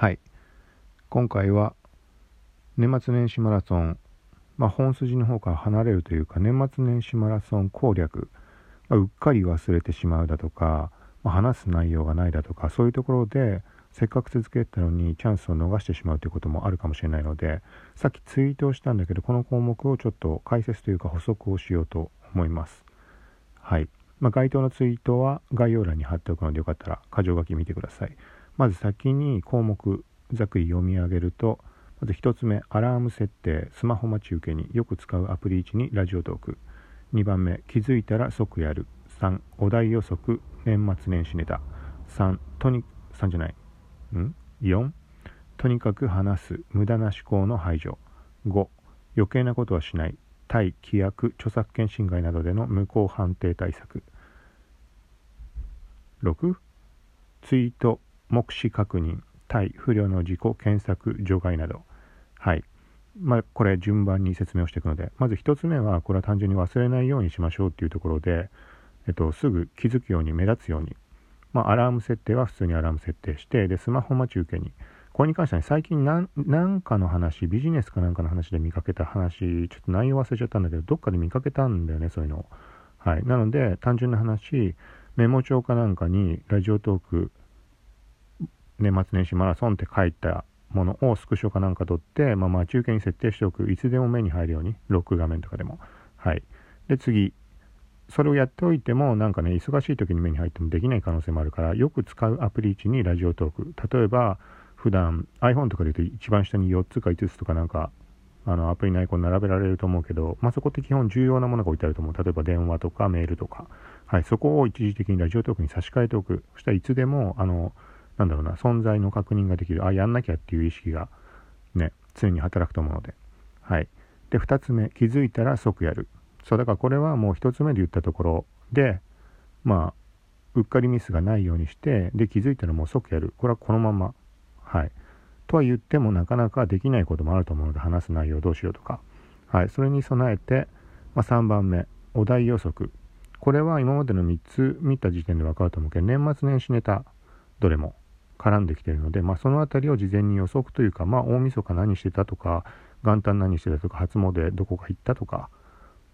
はい。今回は年末年始マラソン、まあ、本筋の方から離れるというか年末年始マラソン攻略、まあ、うっかり忘れてしまうだとか、まあ、話す内容がないだとかそういうところでせっかく続けたのにチャンスを逃してしまうということもあるかもしれないのでさっきツイートをしたんだけどこの項目をちょっと解説というか補足をしようと思います。はい、まあ、該当のツイートは概要欄に貼っておくのでよかったら箇条書き見てください。まず先に項目ざっくり読み上げるとまず1つ目アラーム設定スマホ待ち受けによく使うアプリ1にラジオトーク。2番目気づいたら即やる。3お題予測年末年始ネタ。3とに3じゃない。ん？4とにかく話す無駄な思考の排除。5余計なことはしない。対規約著作権侵害などでの無効判定対策。6ツイート目視確認対不良の自己検索除外などはいまあこれ順番に説明をしていくのでまず1つ目はこれは単純に忘れないようにしましょうっていうところで、えっと、すぐ気づくように目立つようにまあ、アラーム設定は普通にアラーム設定して、で、スマホ待ち受けに。これに関しては、ね、最近なんなんかの話、ビジネスかなんかの話で見かけた話、ちょっと内容忘れちゃったんだけど、どっかで見かけたんだよね、そういうの。はい。なので、単純な話、メモ帳かなんかに、ラジオトーク、年末年始マラソンって書いたものをスクショかなんか取って、まあ、待ち受けに設定しておく。いつでも目に入るように、ロック画面とかでも。はい。で、次、それをやっておいてもなんかね忙しい時に目に入ってもできない可能性もあるからよく使うアプリ1にラジオトーク例えば普段 iPhone とかで言うと一番下に4つか5つとかなんかあのアプリのアイコン並べられると思うけど、まあ、そこって基本重要なものが置いてあると思う例えば電話とかメールとか、はい、そこを一時的にラジオトークに差し替えておくそしたらいつでもあのなんだろうな存在の確認ができる。あやんなきゃっていう意識がね常に働くと思うので。はい。で2つ目気づいたら即やる。そうだからこれはもう1つ目で言ったところでまあうっかりミスがないようにしてで気づいたらもう即やる。これはこのまま。はい。とは言ってもなかなかできないこともあると思うので話す内容どうしようとか。はい。それに備えて、まあ、3番目お題予測。これは今までの3つ見た時点で分かると思うけど年末年始ネタどれも。絡んできてるので、まあ、その辺りを事前に予測というか、まあ、大晦日何してたとか元旦何してたとか初詣どこか行ったとか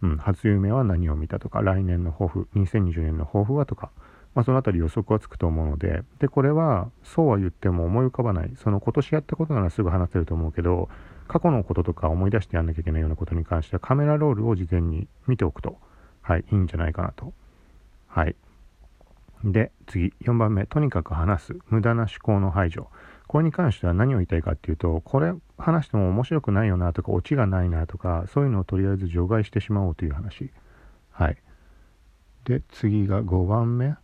うん、初夢は何を見たとか、来年の抱負、2020年の抱負はとか、まあ、そのあたり予測はつくと思うので、で、これは、そうは言っても思い浮かばない。その今年やったことならすぐ話せると思うけど、過去のこととか思い出してやんなきゃいけないようなことに関しては、カメラロールを事前に見ておくと、はい、いいんじゃないかなと。はい。で、次、4番目、とにかく話す。無駄な思考の排除。これに関しては何を言いたいかっていうと、これ話しても面白くないよなとか、オチがないなとか、そういうのをとりあえず除外してしまおうという話。はい。で、次が5番目。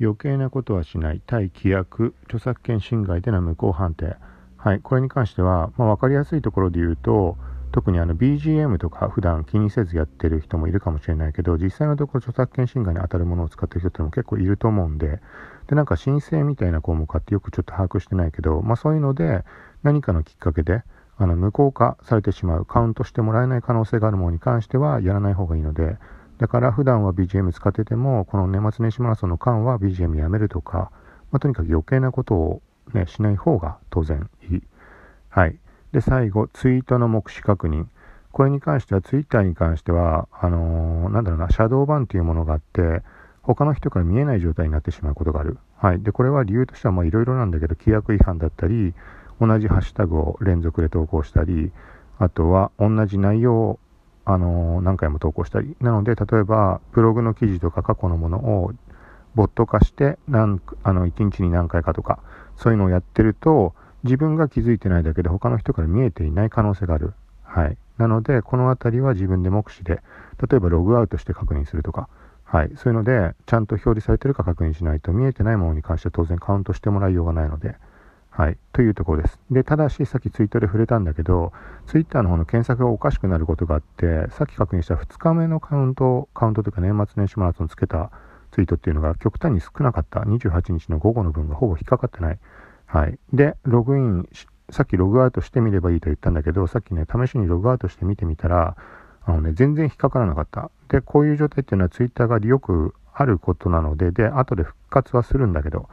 余計なことはしない。対規約、著作権侵害での無効判定。はい。これに関しては、まあ、分かりやすいところで言うと、特にあの BGM とか普段気にせずやってる人もいるかもしれないけど、実際のところ著作権侵害に当たるものを使ってる人っても結構いると思うんで、で、なんか申請みたいな項目あってよくちょっと把握してないけど、まあそういうので何かのきっかけで、あの無効化されてしまう、カウントしてもらえない可能性があるものに関してはやらない方がいいので、だから普段は BGM 使ってても、この年末年始マラソンの間は BGM やめるとか、まあ、とにかく余計なことをね、しない方が当然いい。はい。で、最後、ツイートの目視確認。これに関しては、ツイッターに関しては、あのー、なんだろうな、シャドーバンっていうものがあって、他の人から見えない状態になってしまうことがある。はい。で、これは理由としては、いろいろなんだけど、規約違反だったり、同じハッシュタグを連続で投稿したり、あとは同じ内容を、あのー、何回も投稿したり。なので、例えば、ブログの記事とか過去のものを、ボット化して、なんあの、1日に何回かとか、そういうのをやってると、自分が気づいてないだけで他の人から見えていない可能性がある。はい。なので、このあたりは自分で目視で、例えばログアウトして確認するとか、はい。そういうので、ちゃんと表示されてるか確認しないと、見えてないものに関しては当然カウントしてもらいようがないので、はい。というところです。で、ただし、さっきツイートで触れたんだけど、ツイッターの方の検索がおかしくなることがあって、さっき確認した2日目のカウント、カウントというか年末年始マラソンつけたツイートっていうのが極端に少なかった。28日の午後の分がほぼ引っかかってない。はい。で、ログインさっきログアウトしてみればいいと言ったんだけど、さっきね、試しにログアウトしてみてみたら、あのね、全然引っかからなかった。で、こういう状態っていうのはツイッターがよくあることなので、で、後で復活はするんだけど、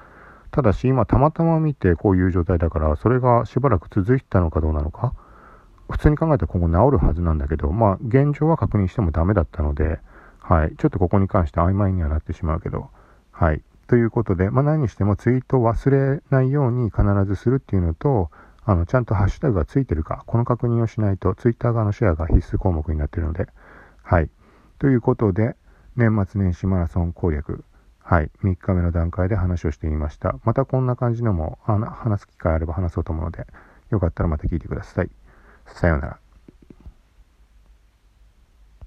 ただし今たまたま見てこういう状態だからそれがしばらく続いたのかどうなのか普通に考えたら今後治るはずなんだけどまあ現状は確認してもダメだったのではいちょっとここに関して曖昧にはなってしまうけどはいということで、まあ、何にしてもツイートを忘れないように必ずするっていうのとあのちゃんとハッシュタグがついてるかこの確認をしないとツイッター側のシェアが必須項目になってるのではいということで年末年始マラソン攻略はい、3日目の段階で話をしてみました。またこんな感じのも話す機会あれば話そうと思うので、よかったらまた聞いてください。さようなら。